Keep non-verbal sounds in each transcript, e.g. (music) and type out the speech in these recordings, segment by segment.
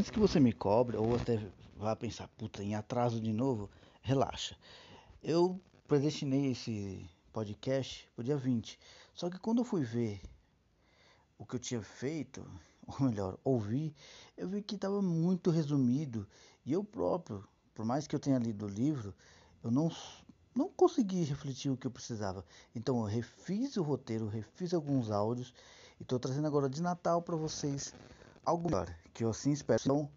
antes que você me cobre, ou até vá pensar, puta, em atraso de novo, relaxa. Eu predestinei esse podcast pro dia 20. Só que quando eu fui ver o que eu tinha feito, (laughs) ou melhor, ouvi, eu vi que estava muito resumido. E eu próprio, por mais que eu tenha lido o livro, eu não, não consegui refletir o que eu precisava. Então eu refiz o roteiro, refiz alguns áudios e estou trazendo agora de Natal para vocês algo melhor, que eu assim espero. Então,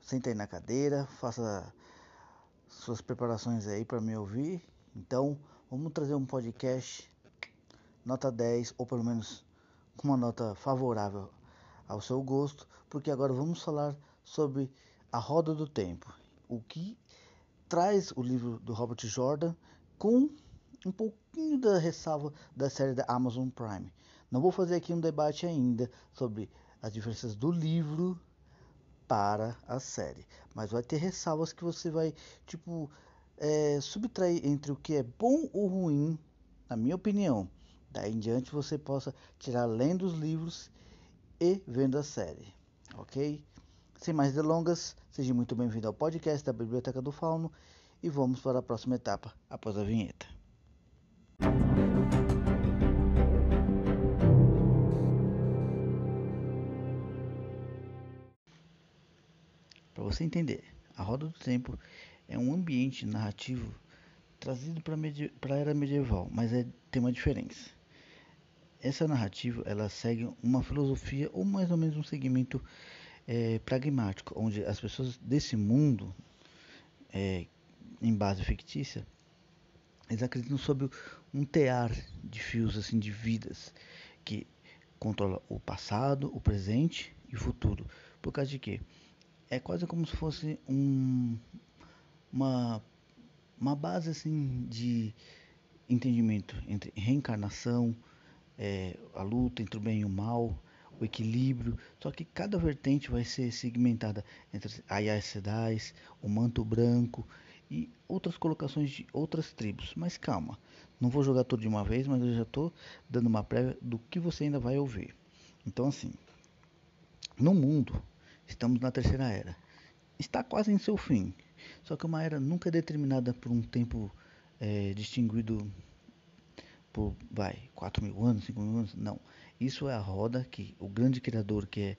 senta aí na cadeira, faça suas preparações aí para me ouvir. Então, vamos trazer um podcast nota 10 ou pelo menos com uma nota favorável ao seu gosto, porque agora vamos falar sobre a roda do tempo, o que traz o livro do Robert Jordan com um pouquinho da ressalva da série da Amazon Prime. Não vou fazer aqui um debate ainda sobre as diferenças do livro para a série, mas vai ter ressalvas que você vai tipo é, subtrair entre o que é bom ou ruim, na minha opinião. Daí em diante você possa tirar lendo os livros e vendo a série, ok? Sem mais delongas, seja muito bem-vindo ao podcast da Biblioteca do Fauno e vamos para a próxima etapa após a vinheta. Você entender, a Roda do Tempo é um ambiente narrativo trazido para a era medieval, mas é, tem uma diferença. Essa narrativa ela segue uma filosofia ou mais ou menos um segmento é, pragmático, onde as pessoas desse mundo, é, em base fictícia, eles acreditam sobre um tear de fios assim de vidas que controla o passado, o presente e o futuro. Por causa de quê? É quase como se fosse um, uma, uma base assim de entendimento entre reencarnação, é, a luta entre o bem e o mal, o equilíbrio. Só que cada vertente vai ser segmentada entre Ayas Sedais, o Manto Branco e outras colocações de outras tribos. Mas calma, não vou jogar tudo de uma vez, mas eu já estou dando uma prévia do que você ainda vai ouvir. Então, assim, no mundo, estamos na terceira era. Está quase em seu fim. Só que uma era nunca é determinada por um tempo é, distinguido por, vai, 4 mil anos, 5 mil anos, não. Isso é a roda que o grande criador, que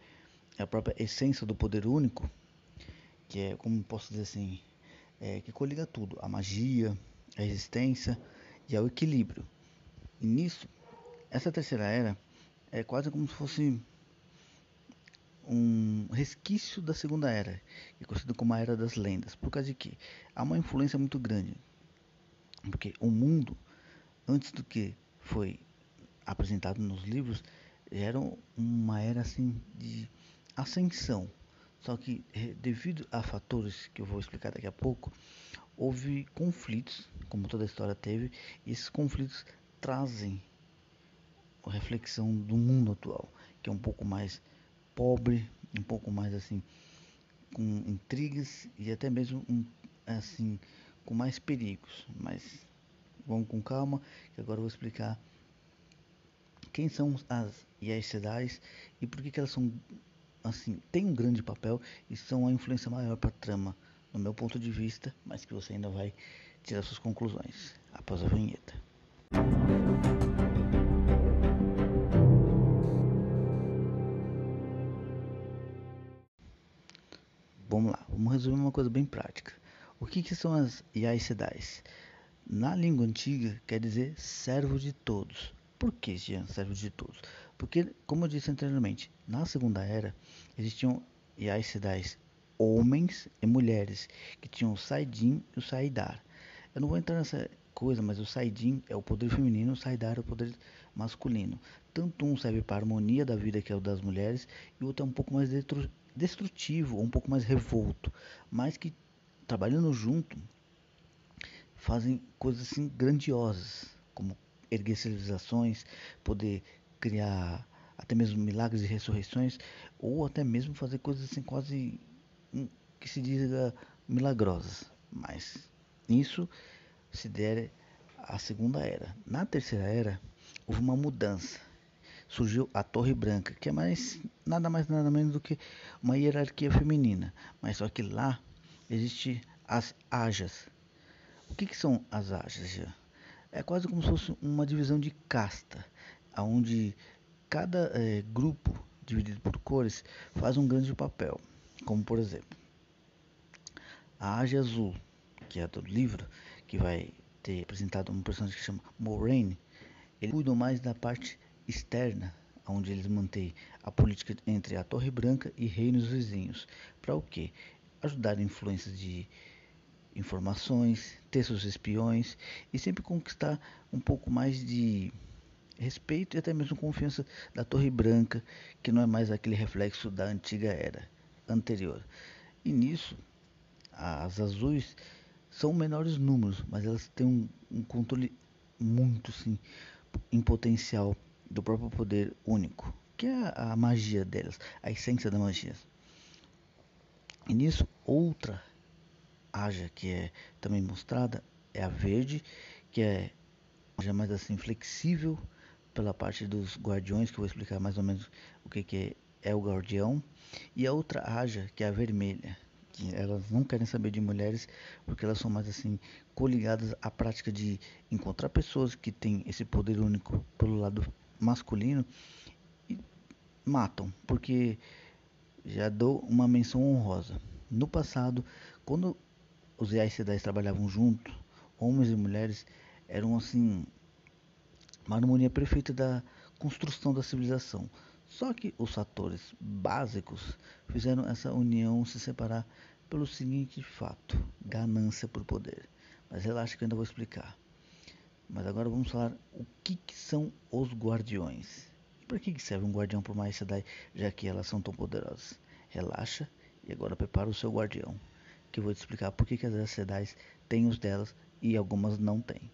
é a própria essência do poder único, que é, como posso dizer assim, é, que coliga tudo, a magia, a existência e ao equilíbrio. E nisso, essa terceira era é quase como se fosse um resquício da segunda era, que é conhecido como a era das lendas, por causa de que há uma influência muito grande, porque o mundo antes do que foi apresentado nos livros, era uma era assim de ascensão. Só que eh, devido a fatores que eu vou explicar daqui a pouco, houve conflitos, como toda a história teve, e esses conflitos trazem a reflexão do mundo atual, que é um pouco mais pobre, um pouco mais assim com intrigas e até mesmo um, assim com mais perigos, mas Vamos com calma, que agora eu vou explicar quem são as IACDAs e por que, que elas são assim, têm um grande papel e são a influência maior para a trama, no meu ponto de vista, mas que você ainda vai tirar suas conclusões após a vinheta. Coisa bem prática. O que, que são as IACDAs? Na língua antiga quer dizer servo de todos. Por que Jean, servo de todos? Porque, como eu disse anteriormente, na Segunda Era existiam Yaisidais homens e mulheres que tinham o Saidin e o Saidar. Eu não vou entrar nessa coisa, mas o Saidin é o poder feminino, o Saidar é o poder masculino. Tanto um serve para a harmonia da vida, que é o das mulheres, e o outro é um pouco mais destrutivo, ou um pouco mais revolto, mas que trabalhando junto fazem coisas assim grandiosas, como erguer civilizações, poder criar até mesmo milagres e ressurreições, ou até mesmo fazer coisas assim quase hum, que se diga milagrosas. Mas isso se der à segunda era. Na terceira era houve uma mudança. Surgiu a Torre Branca, que é mais nada mais nada menos do que uma hierarquia feminina, mas só que lá existe as ajas. O que, que são as ajas? É quase como se fosse uma divisão de casta, onde cada é, grupo dividido por cores faz um grande papel, como por exemplo a Aja Azul, que é do livro, que vai ter apresentado um personagem que chama Moraine, ele cuida mais da parte externa, onde eles mantêm a política entre a Torre Branca e reinos vizinhos. Para o quê? Ajudar influências de informações, ter seus espiões e sempre conquistar um pouco mais de respeito e até mesmo confiança da Torre Branca, que não é mais aquele reflexo da antiga era anterior. E nisso, as azuis são menores números, mas elas têm um, um controle muito sim em potencial do próprio poder único, que é a, magia delas, a essência da magia. E nisso, outra haja que é também mostrada é a verde, que é já mais assim flexível pela parte dos guardiões, que eu vou explicar mais ou menos o que, que é, é o guardião, e a outra haja, que é a vermelha, que elas não querem saber de mulheres porque elas são mais assim coligadas à prática de encontrar pessoas que têm esse poder único pelo lado masculino e matam, porque já dou uma menção honrosa. No passado, quando os Aes Sedais trabalhavam juntos, homens e mulheres eram assim uma harmonia perfeita da construção da civilização. Só que os fatores básicos fizeram essa união se separar pelo seguinte fato: ganância por poder. Mas relaxa que eu ainda vou explicar. Mas agora vamos falar o que, que são os guardiões. Para que, que serve um guardião por mais Sedai, já que elas são tão poderosas? Relaxa e agora prepara o seu guardião, que eu vou te explicar por que, que as Sedai têm os delas e algumas não têm.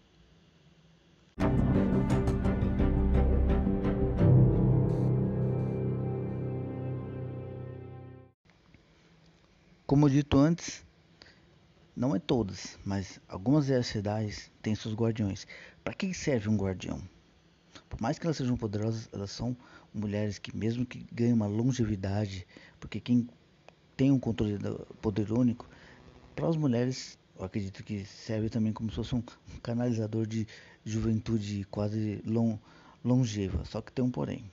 Como dito antes, não é todas, mas algumas cidades têm seus guardiões. Para que serve um guardião? Por mais que elas sejam poderosas, elas são mulheres que mesmo que ganhem uma longevidade, porque quem tem um controle do poder único, para as mulheres, eu acredito que serve também como se fosse um canalizador de juventude quase long, longeva, só que tem um porém.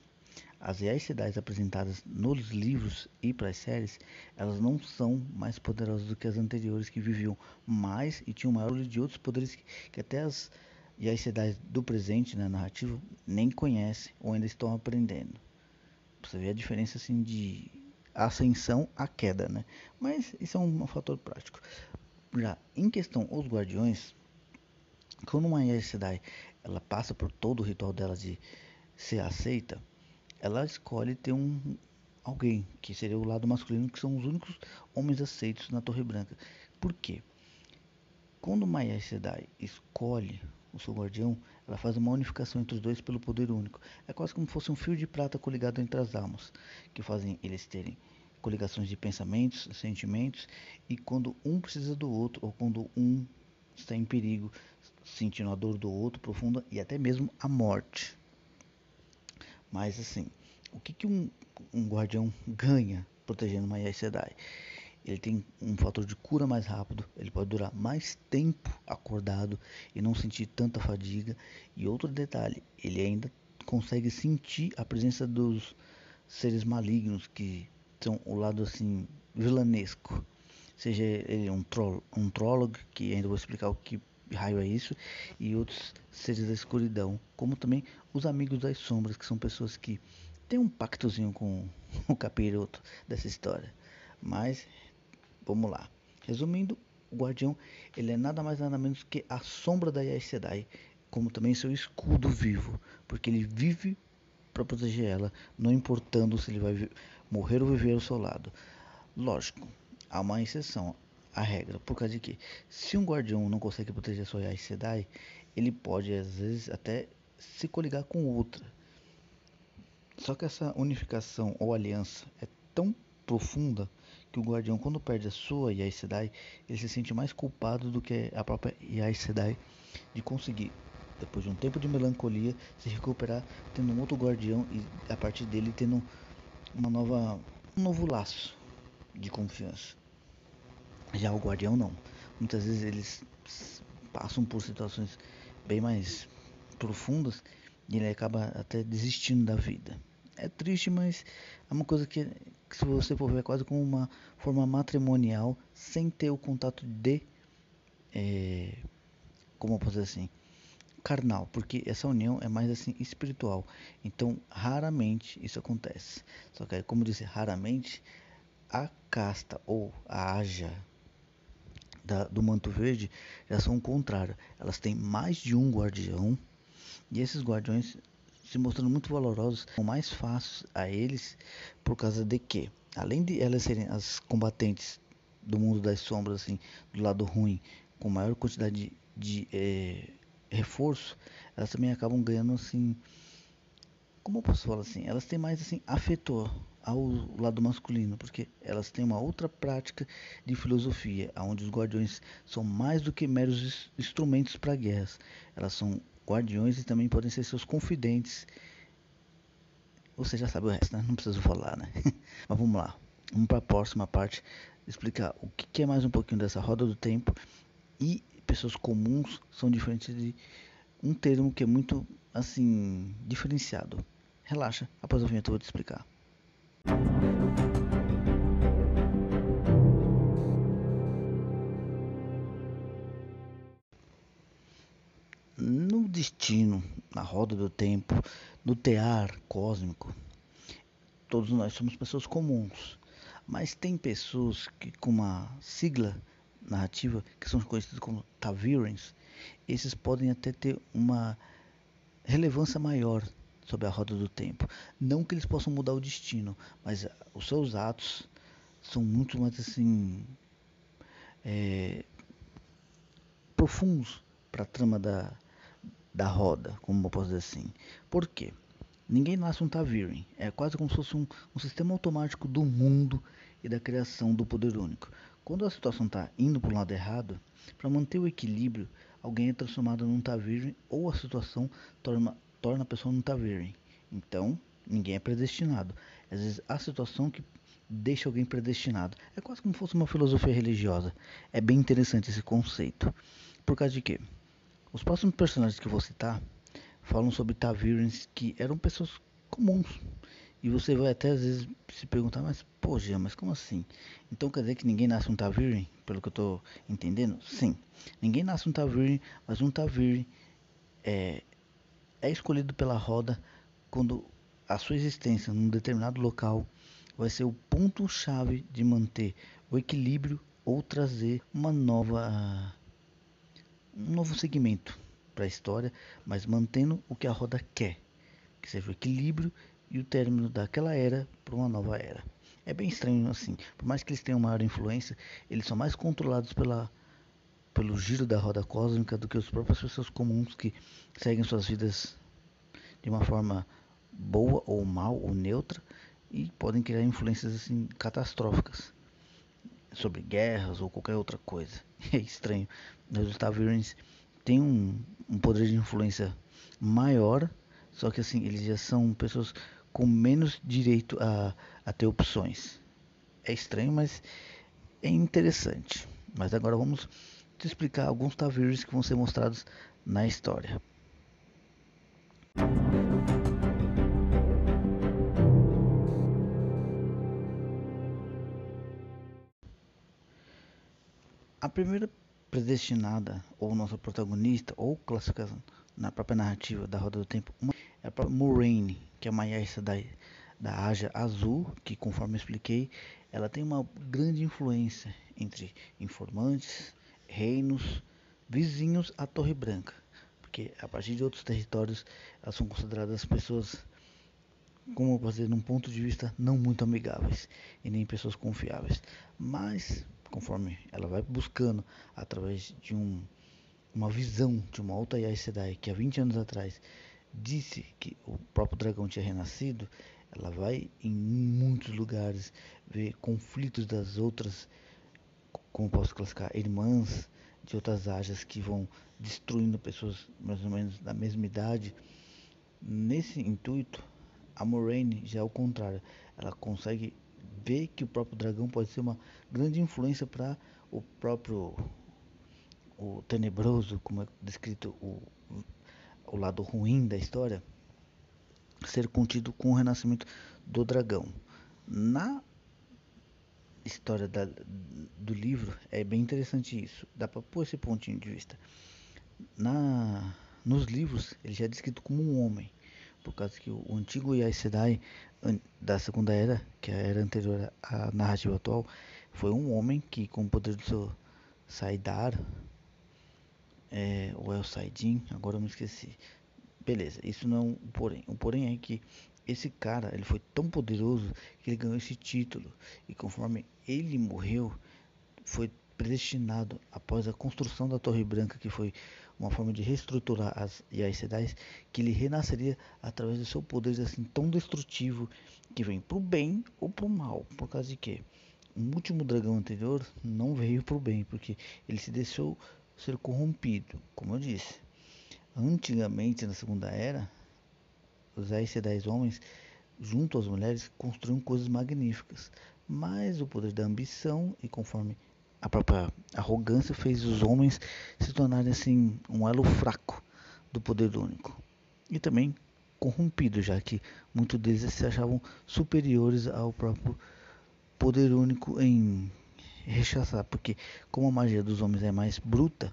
As reais cidades apresentadas nos livros e para as séries, elas não são mais poderosas do que as anteriores que viviam mais e tinham maior de outros poderes que, que até as reais cidades do presente na narrativa nem conhecem ou ainda estão aprendendo. Você vê a diferença assim de ascensão à queda, né? Mas isso é um, um fator prático. Já em questão os guardiões, quando uma Sedai ela passa por todo o ritual dela de ser aceita, ela escolhe ter um alguém que seria o lado masculino, que são os únicos homens aceitos na Torre Branca. Por quê? Quando Maya Sedai escolhe o seu guardião, ela faz uma unificação entre os dois pelo poder único. É quase como se fosse um fio de prata coligado entre as almas, que fazem eles terem coligações de pensamentos, sentimentos, e quando um precisa do outro, ou quando um está em perigo, sentindo a dor do outro profunda e até mesmo a morte. Mas assim, o que, que um, um guardião ganha protegendo uma Aes Sedai? Ele tem um fator de cura mais rápido, ele pode durar mais tempo acordado e não sentir tanta fadiga. E outro detalhe, ele ainda consegue sentir a presença dos seres malignos que são o lado assim vilanesco. Seja ele um troll, um trolog, que ainda vou explicar o que raio é isso, e outros seres da escuridão, como também os amigos das sombras, que são pessoas que têm um pactozinho com (laughs) o capiroto dessa história. Mas vamos lá. Resumindo, o guardião ele é nada mais nada menos que a sombra da Aes Sedai, como também seu escudo vivo, porque ele vive para proteger ela, não importando se ele vai morrer ou viver ao seu lado. Lógico, há uma exceção à regra, por causa de que se um guardião não consegue proteger a sua Aes Sedai, ele pode às vezes até se coligar com outra. Só que essa unificação ou aliança é tão profunda que o guardião, quando perde a sua Aes Sedai, ele se sente mais culpado do que a própria Aes Sedai de conseguir depois de um tempo de melancolia, se recuperar tendo um outro guardião e a partir dele tendo uma nova, um novo laço de confiança. Já o guardião não. Muitas vezes eles passam por situações bem mais profundas e ele acaba até desistindo da vida. É triste, mas é uma coisa que, que se você for ver, é quase como uma forma matrimonial sem ter o contato de. É, como eu posso dizer assim? carnal, porque essa união é mais assim espiritual. Então, raramente isso acontece. Só que, como disse, raramente a casta ou a aja da, do manto verde já são o contrário. Elas têm mais de um guardião e esses guardiões se mostrando muito valorosos, são mais fáceis a eles por causa de que, além de elas serem as combatentes do mundo das sombras, assim, do lado ruim, com maior quantidade de, de é, reforço, elas também acabam ganhando assim, como eu posso falar assim, elas têm mais assim afetor ao lado masculino, porque elas têm uma outra prática de filosofia, onde os guardiões são mais do que meros instrumentos para guerras. Elas são guardiões e também podem ser seus confidentes. Você já sabe o resto, né? Não preciso falar, né? (laughs) Mas vamos lá. Vamos para a próxima parte explicar o que é mais um pouquinho dessa roda do tempo e pessoas comuns são diferentes de um termo que é muito assim diferenciado. Relaxa, após a vinheta eu vou te explicar. No destino, na roda do tempo, no tear cósmico, todos nós somos pessoas comuns, mas tem pessoas que com uma sigla narrativa, que são conhecidos como Tavirens, esses podem até ter uma relevância maior sobre a roda do tempo. Não que eles possam mudar o destino, mas os seus atos são muito mais assim é, profundos para a trama da, da roda, como eu posso dizer assim. Por quê? Ninguém nasce um Taviren. É quase como se fosse um, um sistema automático do mundo e da criação do poder único. Quando a situação está indo para o lado errado, para manter o equilíbrio, alguém é transformado num Tavirem ou a situação torna, torna a pessoa num Tavirem. Então, ninguém é predestinado. Às vezes, a situação que deixa alguém predestinado. É quase como se fosse uma filosofia religiosa. É bem interessante esse conceito. Por causa de quê? Os próximos personagens que vou citar falam sobre Tavirens que eram pessoas comuns, e você vai até às vezes se perguntar, mas pô, Gia, mas como assim? Então quer dizer que ninguém nasce um Taviri, pelo que eu estou entendendo? Sim, ninguém nasce um Taviri, mas um Taviri é, é escolhido pela roda quando a sua existência num determinado local vai ser o ponto-chave de manter o equilíbrio ou trazer uma nova um novo segmento para a história, mas mantendo o que a roda quer, que seja o equilíbrio e o término daquela era para uma nova era. É bem estranho assim. Por mais que eles tenham maior influência, eles são mais controlados pela, pelo giro da roda cósmica do que as próprias pessoas comuns que seguem suas vidas de uma forma boa ou mal ou neutra e podem criar influências assim catastróficas sobre guerras ou qualquer outra coisa. (laughs) É estranho. Os Tavirens têm um, um poder de influência maior, só que assim eles já são pessoas com menos direito a, a ter opções. É estranho, mas é interessante. Mas agora vamos te explicar alguns tavirs que vão ser mostrados na história. A primeira predestinada, ou nossa protagonista, ou classificação na própria narrativa da Roda do Tempo, é a Moraine, que é uma Yaisa da, da Aja Azul, que conforme eu expliquei, ela tem uma grande influência entre informantes, reinos, vizinhos à Torre Branca, porque a partir de outros territórios elas são consideradas pessoas, como eu posso dizer, num ponto de vista não muito amigáveis e nem pessoas confiáveis. Mas conforme ela vai buscando através de um, uma visão de uma outra Aes Sedai que há 20 anos atrás disse que o próprio dragão tinha renascido, ela vai em muitos lugares ver conflitos das outras, como posso classificar, irmãs de outras áreas que vão destruindo pessoas mais ou menos da mesma idade. Nesse intuito, a Moraine já é o contrário. Ela consegue ver que o próprio dragão pode ser uma grande influência para o próprio o tenebroso, como é descrito o, o lado ruim da história, ser contido com o renascimento do dragão. Na história da, do livro é bem interessante isso. Dá para pôr esse pontinho de vista. Na, nos livros ele já é descrito como um homem, por causa que o, o antigo Aes Sedai da Segunda Era, que é a era anterior à narrativa atual, foi um homem que, com o poder do seu Saidar, é, ou é o Saidin, agora eu me esqueci. Beleza, isso não é um porém. O porém é que esse cara, ele foi tão poderoso que ele ganhou esse título. E conforme ele morreu, foi predestinado após a construção da Torre Branca, que foi uma forma de reestruturar as Aes que ele renasceria através do seu poder assim tão destrutivo que vem para o bem ou para o mal. Por causa de quê? O último dragão anterior não veio para o bem, porque ele se deixou ser corrompido, como eu disse. Antigamente, na Segunda Era, os Aes homens, junto às mulheres, construíam coisas magníficas. Mas o poder da ambição e conforme a própria arrogância fez os homens se tornarem assim um elo fraco do poder único. E também corrompido, já que muitos deles se achavam superiores ao próprio poder único em rechaçar, porque como a magia dos homens é mais bruta,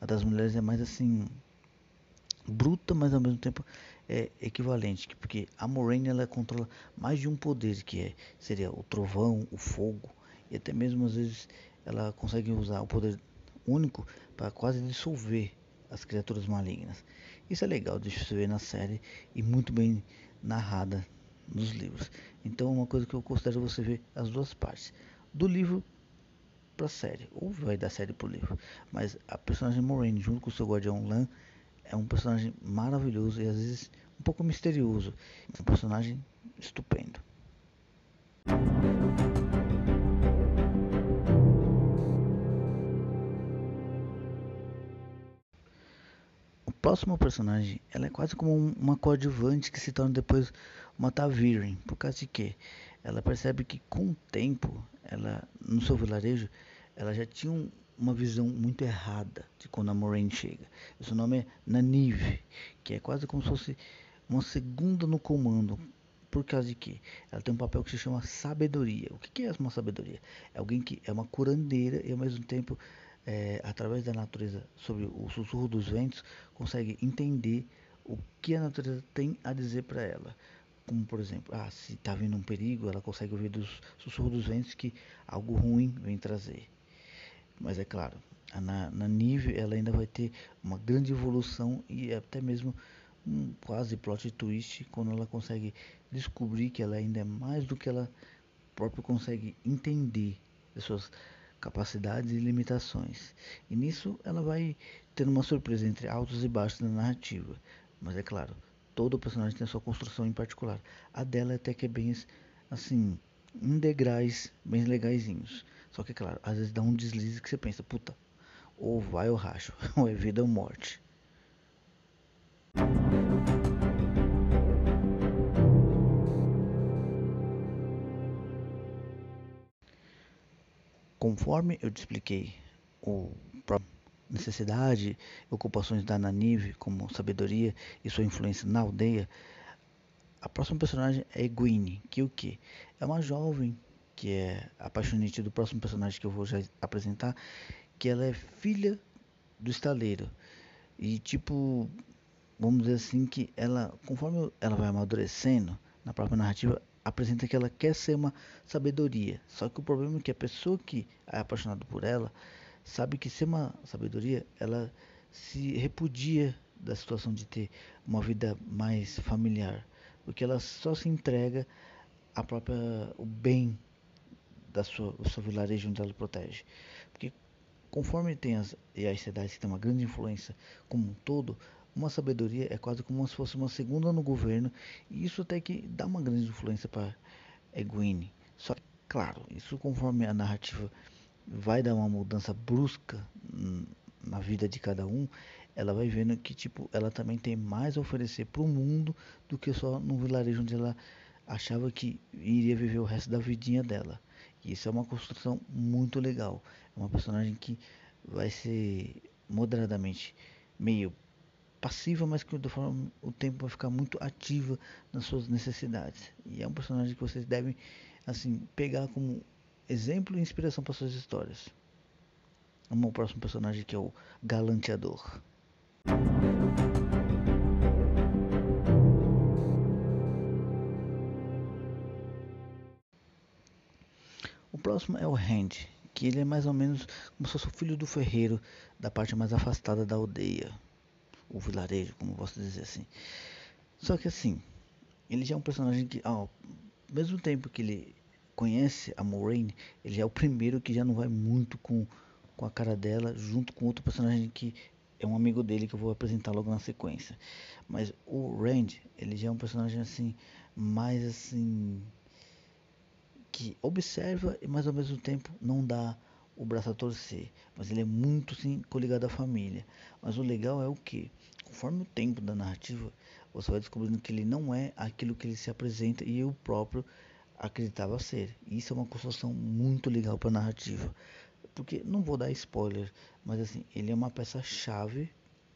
a das mulheres é mais assim bruta, mas ao mesmo tempo é equivalente, porque a Moraine ela controla mais de um poder, que é seria o trovão, o fogo, e até mesmo às vezes ela consegue usar o poder único para quase dissolver as criaturas malignas. Isso é legal de se ver na série e muito bem narrada nos livros. Então, é uma coisa que eu considero você ver as duas partes, do livro para série, ou vai da série para o livro. Mas a personagem Moraine, junto com o seu guardião Lan, é um personagem maravilhoso e às vezes um pouco misterioso. É um personagem estupendo. O próximo personagem, ela é quase como uma coadjuvante que se torna depois uma Taviren, por causa de que ela percebe que com o tempo, ela no seu vilarejo, ela já tinha um, uma visão muito errada de quando a Moraine chega. Seu nome é Nanive, que é quase como se fosse uma segunda no comando. Por causa de que ela tem um papel que se chama sabedoria. O que é uma sabedoria? É alguém que é uma curandeira e ao mesmo tempo, é, através da natureza, sobre o sussurro dos ventos, consegue entender o que a natureza tem a dizer para ela. Como por exemplo, ah, se está vindo um perigo, ela consegue ouvir dos sussurros dos ventos que algo ruim vem trazer. Mas é claro, na, na Nive ela ainda vai ter uma grande evolução e até mesmo um quase plot twist quando ela consegue descobrir que ela ainda é mais do que ela próprio consegue entender as suas capacidades e limitações. E nisso ela vai tendo uma surpresa entre altos e baixos na narrativa. Mas é claro, todo personagem tem a sua construção em particular. A dela até que é bem assim, em bem legaisinhos. Só que, claro, às vezes dá um deslize que você pensa, puta, ou vai ou racho, (laughs) ou é vida ou morte. Conforme eu te expliquei o necessidade ocupações da Nanive como sabedoria e sua influência na aldeia, a próxima personagem é Egwene, que o que? É uma jovem que é apaixonante do próximo personagem que eu vou já apresentar, que ela é filha do estaleiro. E tipo, vamos dizer assim que ela, conforme ela vai amadurecendo na própria narrativa, apresenta que ela quer ser uma sabedoria. Só que o problema é que a pessoa que é apaixonada por ela sabe que ser uma sabedoria, ela se repudia da situação de ter uma vida mais familiar, porque ela só se entrega a própria o bem da sua, o seu vilarejo onde ela protege. Porque conforme tem as, e as cidades que têm uma grande influência como um todo, uma sabedoria é quase como se fosse uma segunda no governo, e isso até que dá uma grande influência para Egwene. Só que, claro, isso conforme a narrativa vai dar uma mudança brusca na vida de cada um, ela vai vendo que tipo ela também tem mais a oferecer para o mundo do que só no vilarejo onde ela achava que iria viver o resto da vidinha dela. Isso é uma construção muito legal. É uma personagem que vai ser moderadamente meio passiva, mas que de forma o tempo vai ficar muito ativa nas suas necessidades. E é um personagem que vocês devem assim pegar como exemplo e inspiração para suas histórias. Vamos ao próximo personagem que é o Galanteador. Próximo é o Hand, que ele é mais ou menos como se fosse o filho do ferreiro da parte mais afastada da aldeia, o vilarejo, como posso dizer assim. Só que assim, ele já é um personagem que, ao mesmo tempo que ele conhece a Moraine, ele é o primeiro que já não vai muito com, com a cara dela, junto com outro personagem que é um amigo dele que eu vou apresentar logo na sequência. Mas o Rand, ele já é um personagem assim, mais assim que observa e mas ao mesmo tempo não dá o braço a torcer, mas ele é muito sim coligado à família. Mas o legal é o que, conforme o tempo da narrativa, você vai descobrindo que ele não é aquilo que ele se apresenta e eu próprio acreditava ser. Isso é uma construção muito legal para a narrativa, porque não vou dar spoiler, mas assim ele é uma peça chave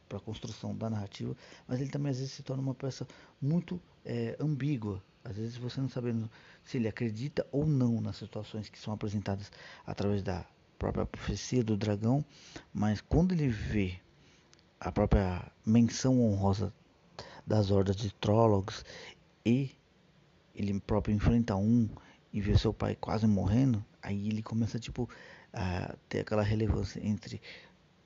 para a construção da narrativa, mas ele também às vezes se torna uma peça muito é, ambígua. Às vezes você não sabendo se ele acredita ou não nas situações que são apresentadas através da própria profecia do dragão, mas quando ele vê a própria menção honrosa das hordas de trólogos e ele próprio enfrenta um e vê seu pai quase morrendo, aí ele começa tipo a ter aquela relevância entre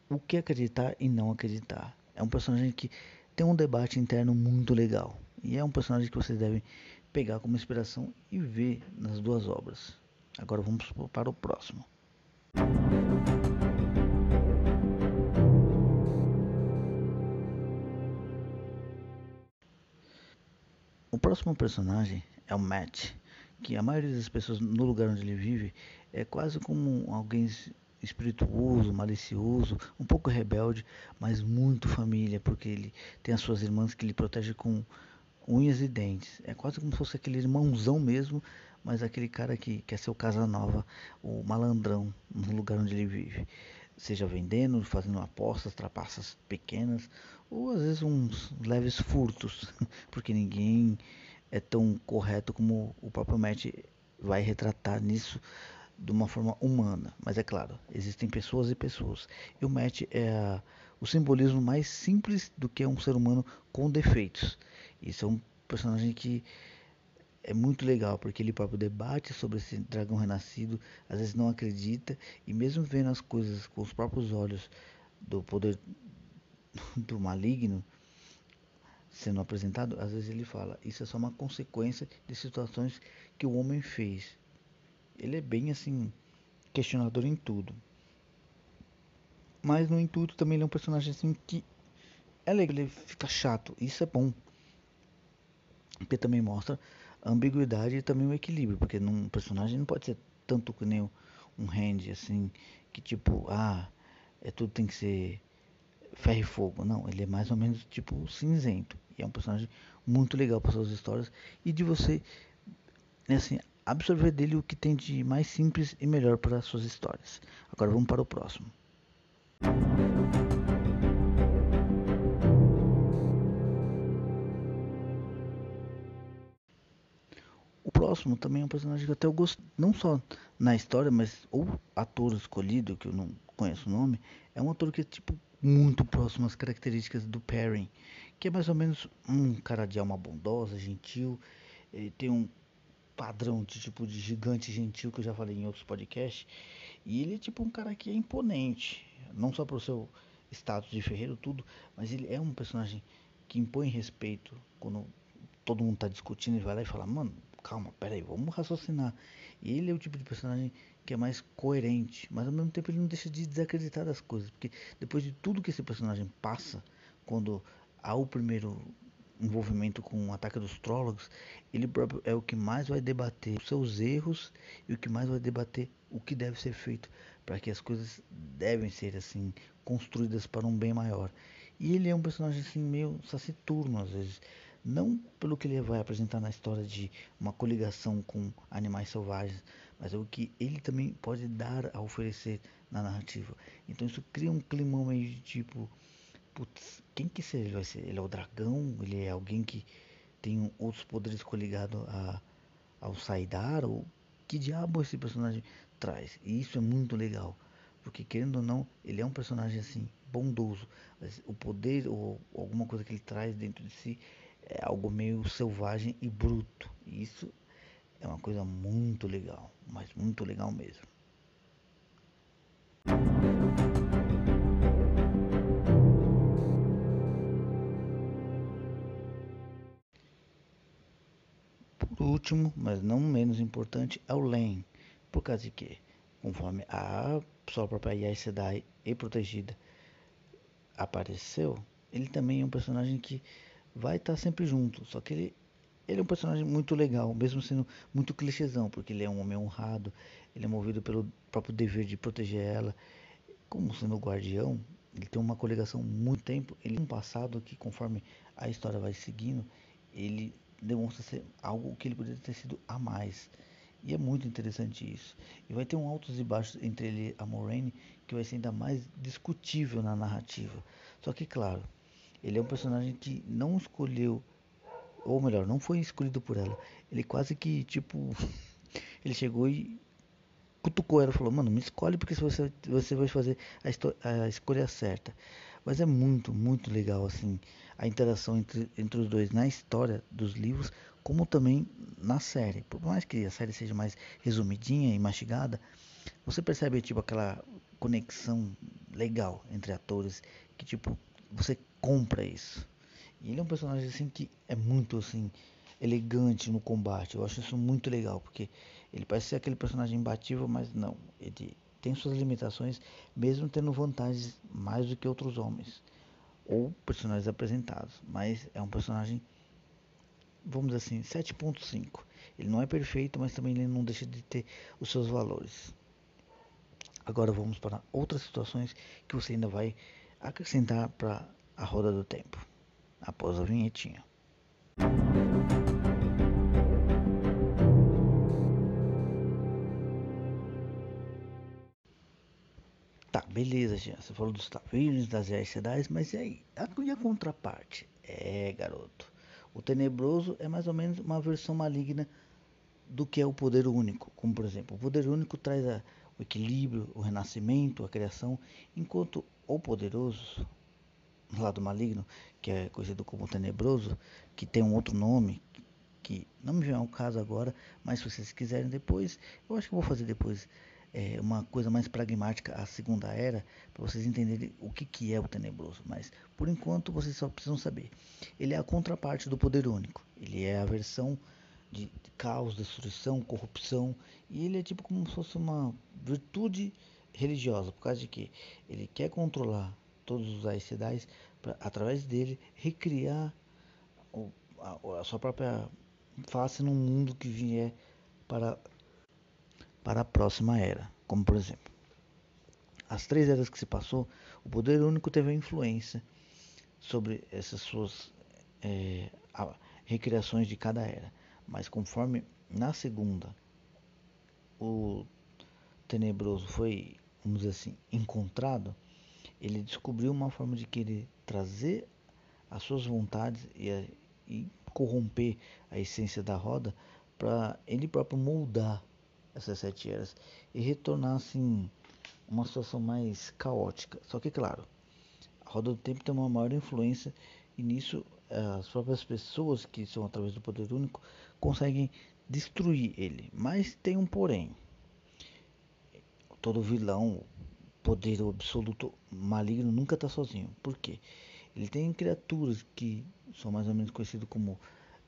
o que acreditar e não acreditar. É um personagem que tem um debate interno muito legal e é um personagem que vocês devem pegar como inspiração e ver nas duas obras. Agora vamos para o próximo. O próximo personagem é o Matt, que a maioria das pessoas no lugar onde ele vive é quase como alguém espirituoso, malicioso, um pouco rebelde, mas muito família, porque ele tem as suas irmãs que ele protege com unhas e dentes. É quase como se fosse aquele irmãozão mesmo, mas aquele cara que quer ser o casa nova, o malandrão no lugar onde ele vive. Seja vendendo, fazendo apostas, trapaças pequenas, ou às vezes uns leves furtos, (laughs) porque ninguém é tão correto como o próprio Matt vai retratar nisso de uma forma humana. Mas é claro, existem pessoas e pessoas. E o Matt é a, o simbolismo mais simples do que é um ser humano com defeitos. Isso é um personagem que é muito legal, porque ele próprio debate sobre esse dragão renascido, às vezes não acredita, e mesmo vendo as coisas com os próprios olhos do poder (laughs) do maligno, sendo apresentado, às vezes ele fala: Isso é só uma consequência de situações que o homem fez. Ele é bem assim, questionador em tudo. Mas no intuito também ele é um personagem assim que é legal, ele fica chato. Isso é bom. Porque também mostra ambiguidade e também o equilíbrio. Porque num personagem não pode ser tanto que nem um hand assim, que tipo, ah, é tudo tem que ser ferro e fogo. Não, ele é mais ou menos tipo cinzento. E é um personagem muito legal para suas histórias e de você né, assim, absorver dele o que tem de mais simples e melhor para suas histórias. Agora vamos para o próximo. Próximo também é um personagem que até eu gosto, não só na história, mas o ator escolhido, que eu não conheço o nome, é um ator que é tipo muito próximo às características do Perry, que é mais ou menos um cara de alma bondosa, gentil, ele tem um padrão de tipo de gigante gentil que eu já falei em outros podcasts, e ele é tipo um cara que é imponente, não só por seu status de ferreiro tudo, mas ele é um personagem que impõe respeito quando todo mundo tá discutindo, ele vai lá e fala, mano, calma, peraí, vamos raciocinar. Ele é o tipo de personagem que é mais coerente, mas ao mesmo tempo ele não deixa de desacreditar das coisas, porque depois de tudo que esse personagem passa, quando há o primeiro envolvimento com o ataque dos trólogos, ele próprio é o que mais vai debater os seus erros e o que mais vai debater o que deve ser feito para que as coisas devem ser assim construídas para um bem maior. E ele é um personagem assim meio saciturno às vezes, não pelo que ele vai apresentar na história de uma coligação com animais selvagens, mas é o que ele também pode dar a oferecer na narrativa. Então isso cria um clima meio de tipo, putz, quem que ser ele vai ser? Ele é o dragão? Ele é alguém que tem outros poderes coligados a, ao Saidar? Ou que diabo esse personagem traz? E isso é muito legal, porque querendo ou não, ele é um personagem assim bondoso, mas o poder ou alguma coisa que ele traz dentro de si é algo meio selvagem e bruto. Isso é uma coisa muito legal, mas muito legal mesmo. Por último, mas não menos importante, é o Len. Por causa de que, conforme a sua própria Aes Sedai e protegida apareceu, ele também é um personagem que vai estar sempre junto. Só que ele, ele é um personagem muito legal, mesmo sendo muito clichêzão, porque ele é um homem honrado, ele é movido pelo próprio dever de proteger ela. Como sendo guardião, ele tem uma coligação muito tempo. Ele tem um passado que, conforme a história vai seguindo, ele demonstra ser algo que ele poderia ter sido a mais. E é muito interessante isso. E vai ter um altos e baixos entre ele e a Moraine que vai ser ainda mais discutível na narrativa. Só que, claro, ele é um personagem que não escolheu, ou melhor, não foi escolhido por ela. Ele quase que, tipo, (laughs) ele chegou e cutucou ela e falou: Mano, me escolhe porque você, você vai fazer a, a escolha certa. Mas é muito, muito legal, assim, a interação entre, entre os dois na história dos livros, como também na série. Por mais que a série seja mais resumidinha e mastigada, você percebe, tipo, aquela conexão legal entre atores que, tipo, você compra isso. E ele é um personagem assim que é muito assim elegante no combate. Eu acho isso muito legal, porque ele parece ser aquele personagem imbatível, mas não. Ele tem suas limitações, mesmo tendo vantagens mais do que outros homens ou personagens apresentados. Mas é um personagem, vamos dizer assim, 7.5. Ele não é perfeito, mas também ele não deixa de ter os seus valores. Agora vamos para outras situações que você ainda vai acrescentar para a roda do tempo, após a vinhetinha. Tá, beleza, Jean. Você falou dos tavilhos, das Aes mas e aí? E a contraparte? É, garoto. O tenebroso é mais ou menos uma versão maligna do que é o poder único. Como, por exemplo, o poder único traz a, o equilíbrio, o renascimento, a criação, enquanto o poderoso, lado maligno, que é conhecido como tenebroso, que tem um outro nome, que não me vem ao caso agora, mas se vocês quiserem depois, eu acho que vou fazer depois é, uma coisa mais pragmática, a segunda era, para vocês entenderem o que, que é o tenebroso. Mas por enquanto vocês só precisam saber. Ele é a contraparte do poder único. Ele é a versão de caos, destruição, corrupção. E ele é tipo como se fosse uma virtude religiosa, por causa de que ele quer controlar todos os para através dele recriar o, a, a, sua própria face num mundo que vier para para a próxima era, como por exemplo as três eras que se passou, o poder único teve influência sobre essas suas é, recriações de cada era, mas conforme na segunda o tenebroso foi, vamos dizer assim, encontrado, ele descobriu uma forma de querer trazer as suas vontades e, e corromper a essência da roda para ele próprio moldar essas sete eras e retornar assim uma situação mais caótica. Só que claro, a roda do tempo tem uma maior influência e nisso as próprias pessoas que são através do poder único conseguem destruir ele. Mas tem um porém. Todo vilão, poder absoluto maligno nunca está sozinho. Por quê? Ele tem criaturas que são mais ou menos conhecidos como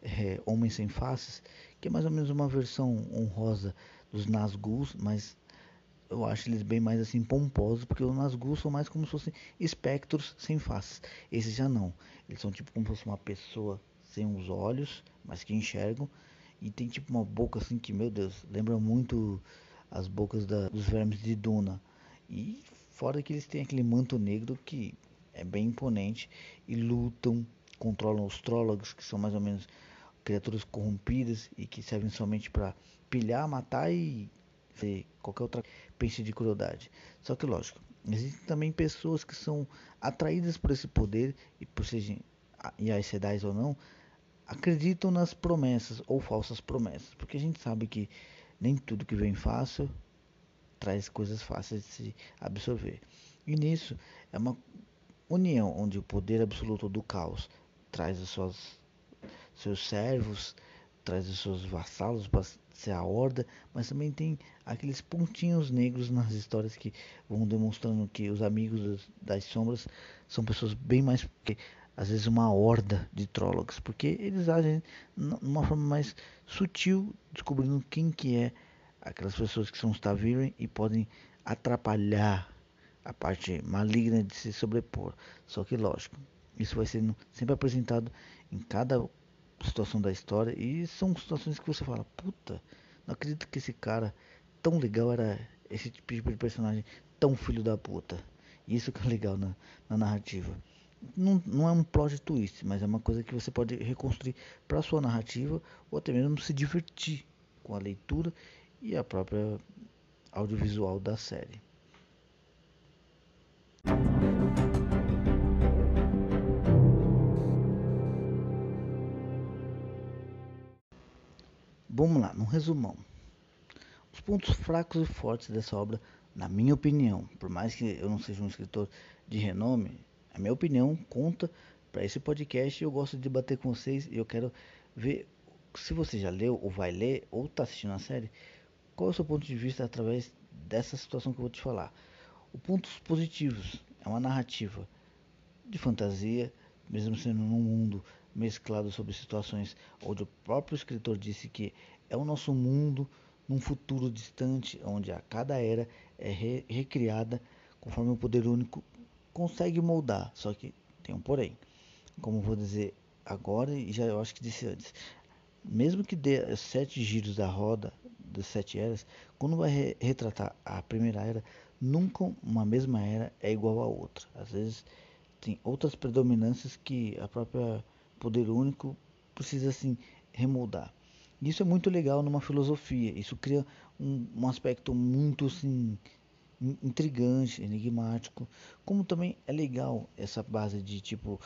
é, homens sem faces, que é mais ou menos uma versão honrosa dos Nazgûls, mas eu acho eles bem mais assim pomposos, porque os Nazgûl são mais como se fossem espectros sem faces. Esses já não. Eles são tipo como se fosse uma pessoa sem os olhos, mas que enxergam e tem tipo uma boca assim que, meu Deus, lembra muito as bocas da, dos vermes de Duna. E fora que eles têm aquele manto negro que é bem imponente e lutam, controlam os trólogos, que são mais ou menos criaturas corrompidas e que servem somente para pilhar, matar e qualquer outra peixe de crueldade. Só que lógico, existem também pessoas que são atraídas por esse poder e por sejam e as sedais ou não, acreditam nas promessas ou falsas promessas, porque a gente sabe que nem tudo que vem fácil traz coisas fáceis de se absorver. E nisso é uma união onde o poder absoluto do caos traz os seus, seus servos, traz os seus vassalos para ser a horda, mas também tem aqueles pontinhos negros nas histórias que vão demonstrando que os amigos das, sombras são pessoas bem mais que às vezes uma horda de trólogos, porque eles agem de uma forma mais sutil, descobrindo quem que é aquelas pessoas que são os Taviren e podem atrapalhar a parte maligna de se sobrepor. Só que lógico, isso vai sendo sempre apresentado em cada situação da história e são situações que você fala, puta, não acredito que esse cara tão legal era esse tipo de personagem tão filho da puta. Isso que é legal na, na narrativa não, não é um plot twist, mas é uma coisa que você pode reconstruir para sua narrativa ou até mesmo se divertir com a leitura e a própria audiovisual da série. Vamos lá, num resumão. Os pontos fracos e fortes dessa obra, na minha opinião, por mais que eu não seja um escritor de renome, a minha opinião conta para esse podcast. Eu gosto de debater com vocês e eu quero ver se você já leu ou vai ler ou está assistindo a série. Qual é o seu ponto de vista através dessa situação que eu vou te falar? Os pontos positivos é uma narrativa de fantasia, mesmo sendo num mundo mesclado sobre situações onde o próprio escritor disse que é o nosso mundo num futuro distante, onde a cada era é re recriada conforme o poder único consegue moldar, só que tem um porém. Como vou dizer agora e já eu acho que disse antes. Mesmo que dê sete giros da roda das sete eras, quando vai re retratar a primeira era, nunca uma mesma era é igual a outra. Às vezes tem outras predominâncias que a própria poder único precisa assim remoldar. Isso é muito legal numa filosofia. Isso cria um, um aspecto muito assim intrigante, enigmático, como também é legal essa base de tipo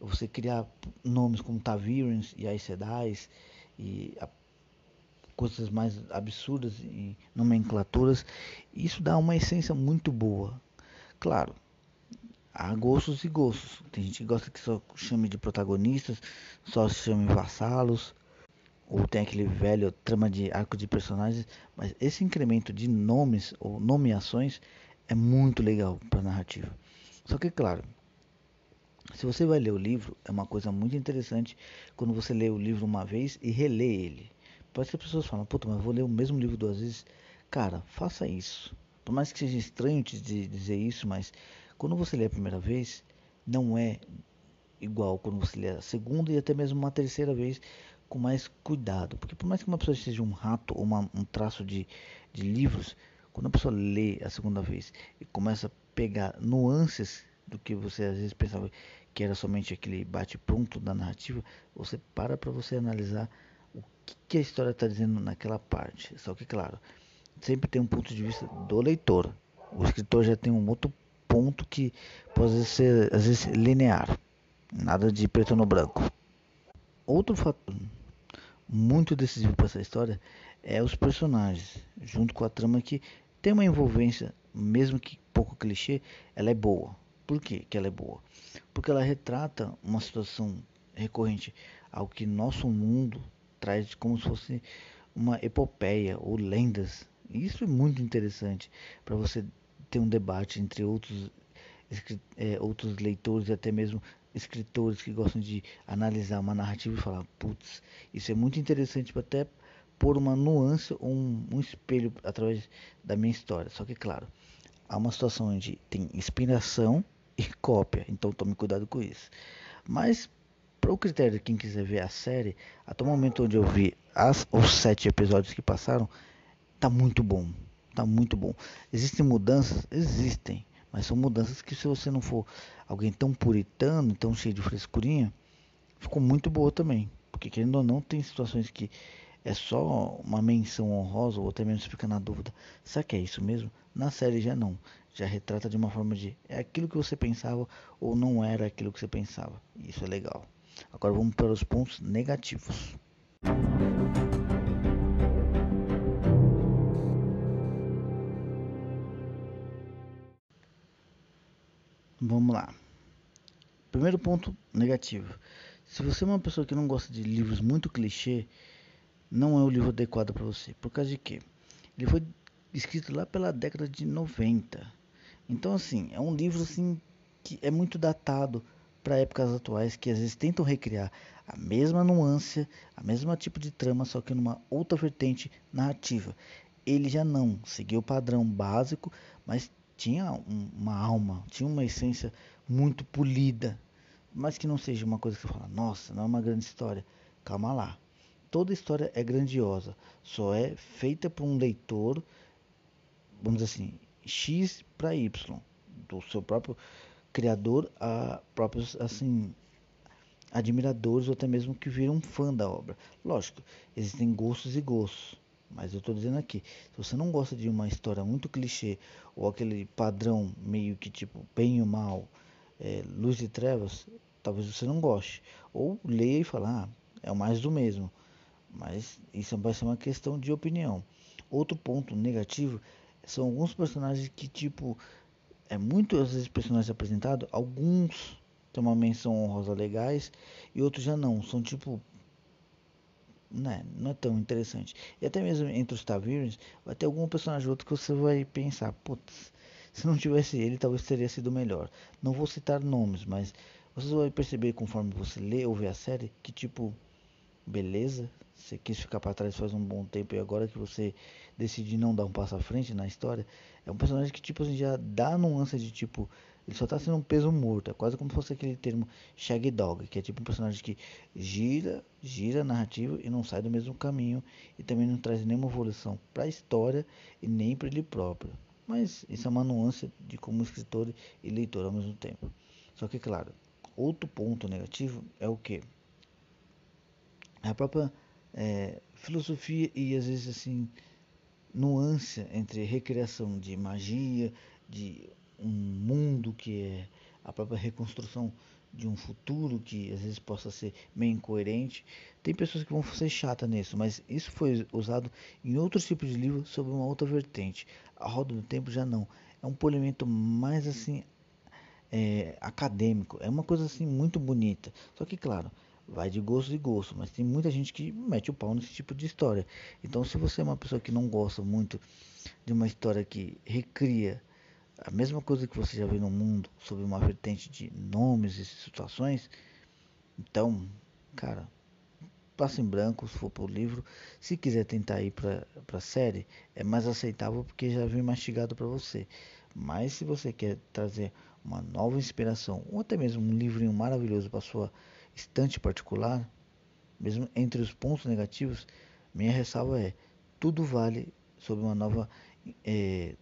você criar nomes como Tavirens e Aes Sedais e a, coisas mais absurdas e nomenclaturas, isso dá uma essência muito boa. Claro, há gostos e gostos. Tem gente que gosta que só chame de protagonistas, só chame vassalos, ou tem aquele velho trama de arco de personagens, mas esse incremento de nomes ou nomeações é muito legal para a narrativa. Só que, claro, se você vai ler o livro, é uma coisa muito interessante quando você lê o livro uma vez e relê ele. Ser que as pessoas falam, puta, mas eu vou ler o mesmo livro duas vezes. Cara, faça isso. Por mais que seja estranho te dizer isso, mas quando você lê a primeira vez, não é igual quando você lê a segunda e até mesmo uma terceira vez, com mais cuidado. Porque por mais que uma pessoa seja um rato ou uma, um traço de, de livros, quando a pessoa lê a segunda vez e começa a pegar nuances do que você às vezes pensava que era somente aquele bate-pronto da narrativa, você para para você analisar o que, que a história está dizendo naquela parte. Só que, claro, sempre tem um ponto de vista do leitor. O escritor já tem um outro ponto que pode ser, às vezes, linear. Nada de preto no branco. Outro fator muito decisivo para essa história é os personagens, junto com a trama que tem uma envolvência, mesmo que pouco clichê, ela é boa. Por que, que ela é boa? Porque ela retrata uma situação recorrente ao que nosso mundo traz como se fosse uma epopeia ou lendas. E isso é muito interessante para você ter um debate entre outros, é, outros leitores e até mesmo escritores que gostam de analisar uma narrativa e falar, putz, isso é muito interessante para até pôr uma nuance ou um, um, espelho através da minha história. Só que, claro, há uma situação onde tem inspiração e cópia, então tome cuidado com isso. Mas, para o critério de quem quiser ver a série, até o momento onde eu vi as, os sete episódios que passaram, tá muito bom. tá muito bom. Existem mudanças? Existem. Mas são mudanças que se você não for alguém tão puritano, tão cheio de frescurinha, ficou muito boa também. Porque querendo ou não, tem situações que é só uma menção honrosa ou até mesmo fica na dúvida. Será que é isso mesmo? Na série já não. Já retrata de uma forma de é aquilo que você pensava ou não era aquilo que você pensava. Isso é legal. Agora vamos para os pontos negativos. Vamos lá. Primeiro ponto negativo. Se você é uma pessoa que não gosta de livros muito clichê, não é o livro adequado para você. Por causa de quê? Ele foi escrito lá pela década de 90. Então assim, é um livro assim que é muito datado para épocas atuais que às vezes tentam recriar a mesma nuance, a mesma tipo de trama, só que numa outra vertente narrativa. Ele já não seguiu o padrão básico, mas tinha um, uma alma, tinha uma essência muito polida, mas que não seja uma coisa que você fala, nossa, não é uma grande história. Calma lá. Toda história é grandiosa, só é feita por um leitor, vamos dizer assim, X para Y, do seu próprio criador a próprios assim admiradores ou até mesmo que viram fã da obra. Lógico, existem gostos e gostos. Mas eu estou dizendo aqui, se você não gosta de uma história muito clichê ou aquele padrão meio que tipo bem e mal, é, luz e trevas, talvez você não goste. Ou leia e fale, ah, é mais do mesmo. Mas isso vai ser uma questão de opinião. Outro ponto negativo são alguns personagens que tipo é muito às vezes personagens apresentados, alguns têm uma menção honrosa legais e outros já não, são tipo né, não é tão interessante. E até mesmo entre os Tavirens, vai ter algum personagem outro que você vai pensar, putz, se não tivesse ele, talvez teria sido melhor. Não vou citar nomes, mas você vai perceber conforme você lê ou vê a série que tipo, beleza, você quis ficar para trás faz um bom tempo e agora que você decidiu não dar um passo à frente na história, é um personagem que tipo assim já dá nuance de tipo ele só tá sendo um peso morto. É quase como se fosse aquele termo Shag Dog, que é tipo um personagem que gira, gira a narrativa e não sai do mesmo caminho e também não traz nenhuma evolução para a história e nem para ele próprio. Mas isso é uma nuance de como escritor e leitor ao mesmo tempo. Só que, claro, outro ponto negativo é o que? A própria é, filosofia e às vezes assim nuance entre recriação de magia, de um mundo que é a própria reconstrução de um futuro que às vezes possa ser meio incoerente. Tem pessoas que vão ser chatas nisso, mas isso foi usado em outros tipos de livros sobre uma outra vertente. A Roda do Tempo já não. É um polimento mais assim é, acadêmico. É uma coisa assim muito bonita. Só que claro, vai de gosto e gosto, mas tem muita gente que mete o pau nesse tipo de história. Então se você é uma pessoa que não gosta muito de uma história que recria a mesma coisa que você já viu no mundo sob uma vertente de nomes e situações, então, cara, passa em branco se for pro livro. Se quiser tentar ir para a série, é mais aceitável porque já vem mastigado para você. Mas se você quer trazer uma nova inspiração ou até mesmo um livrinho maravilhoso para sua estante particular, mesmo entre os pontos negativos, minha ressalva é tudo vale sob uma nova é,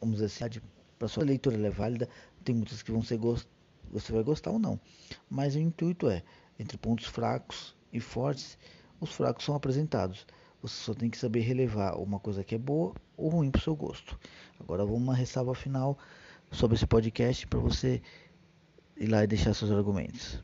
vamos dizer assim, para sua leitura ela é válida, tem muitas que vão ser gost... você vai gostar ou não. Mas o intuito é, entre pontos fracos e fortes, os fracos são apresentados. Você só tem que saber relevar uma coisa que é boa ou ruim para o seu gosto. Agora vamos uma ressalva final sobre esse podcast para você ir lá e deixar seus argumentos.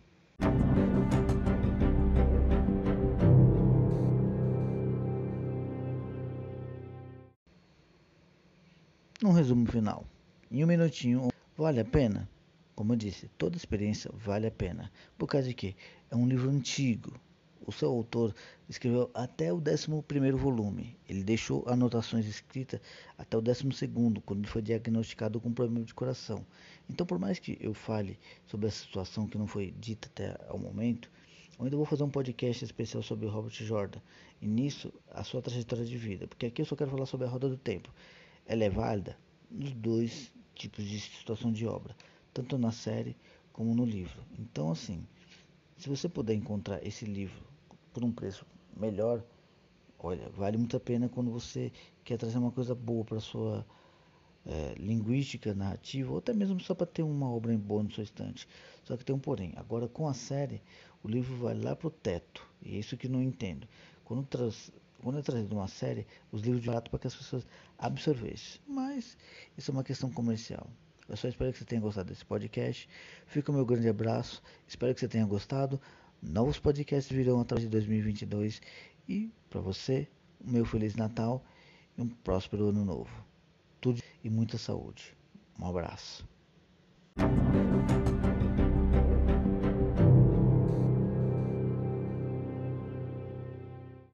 Um resumo final. Em um minutinho, vale a pena? Como eu disse, toda experiência vale a pena. Por causa de que é um livro antigo. O seu autor escreveu até o 11 volume. Ele deixou anotações escritas até o 12, quando foi diagnosticado com problema de coração. Então, por mais que eu fale sobre essa situação que não foi dita até o momento, eu ainda vou fazer um podcast especial sobre Robert Jordan. E nisso, a sua trajetória de vida. Porque aqui eu só quero falar sobre a roda do tempo ela é válida nos dois tipos de situação de obra, tanto na série como no livro. Então, assim, se você puder encontrar esse livro por um preço melhor, Olha, vale muito a pena quando você quer trazer uma coisa boa para sua é, linguística, narrativa, ou até mesmo só para ter uma obra boa no seu estante. Só que tem um porém. Agora, com a série, o livro vai lá pro teto. E é isso que não entendo. Quando, traz, quando é trazido uma série, os livros de barato para que as pessoas absorvessem. Mas isso é uma questão comercial. Eu só espero que você tenha gostado desse podcast. Fica o meu grande abraço. Espero que você tenha gostado. Novos podcasts virão atrás de 2022 e para você, um meu feliz Natal e um próspero ano novo. Tudo e muita saúde. Um abraço.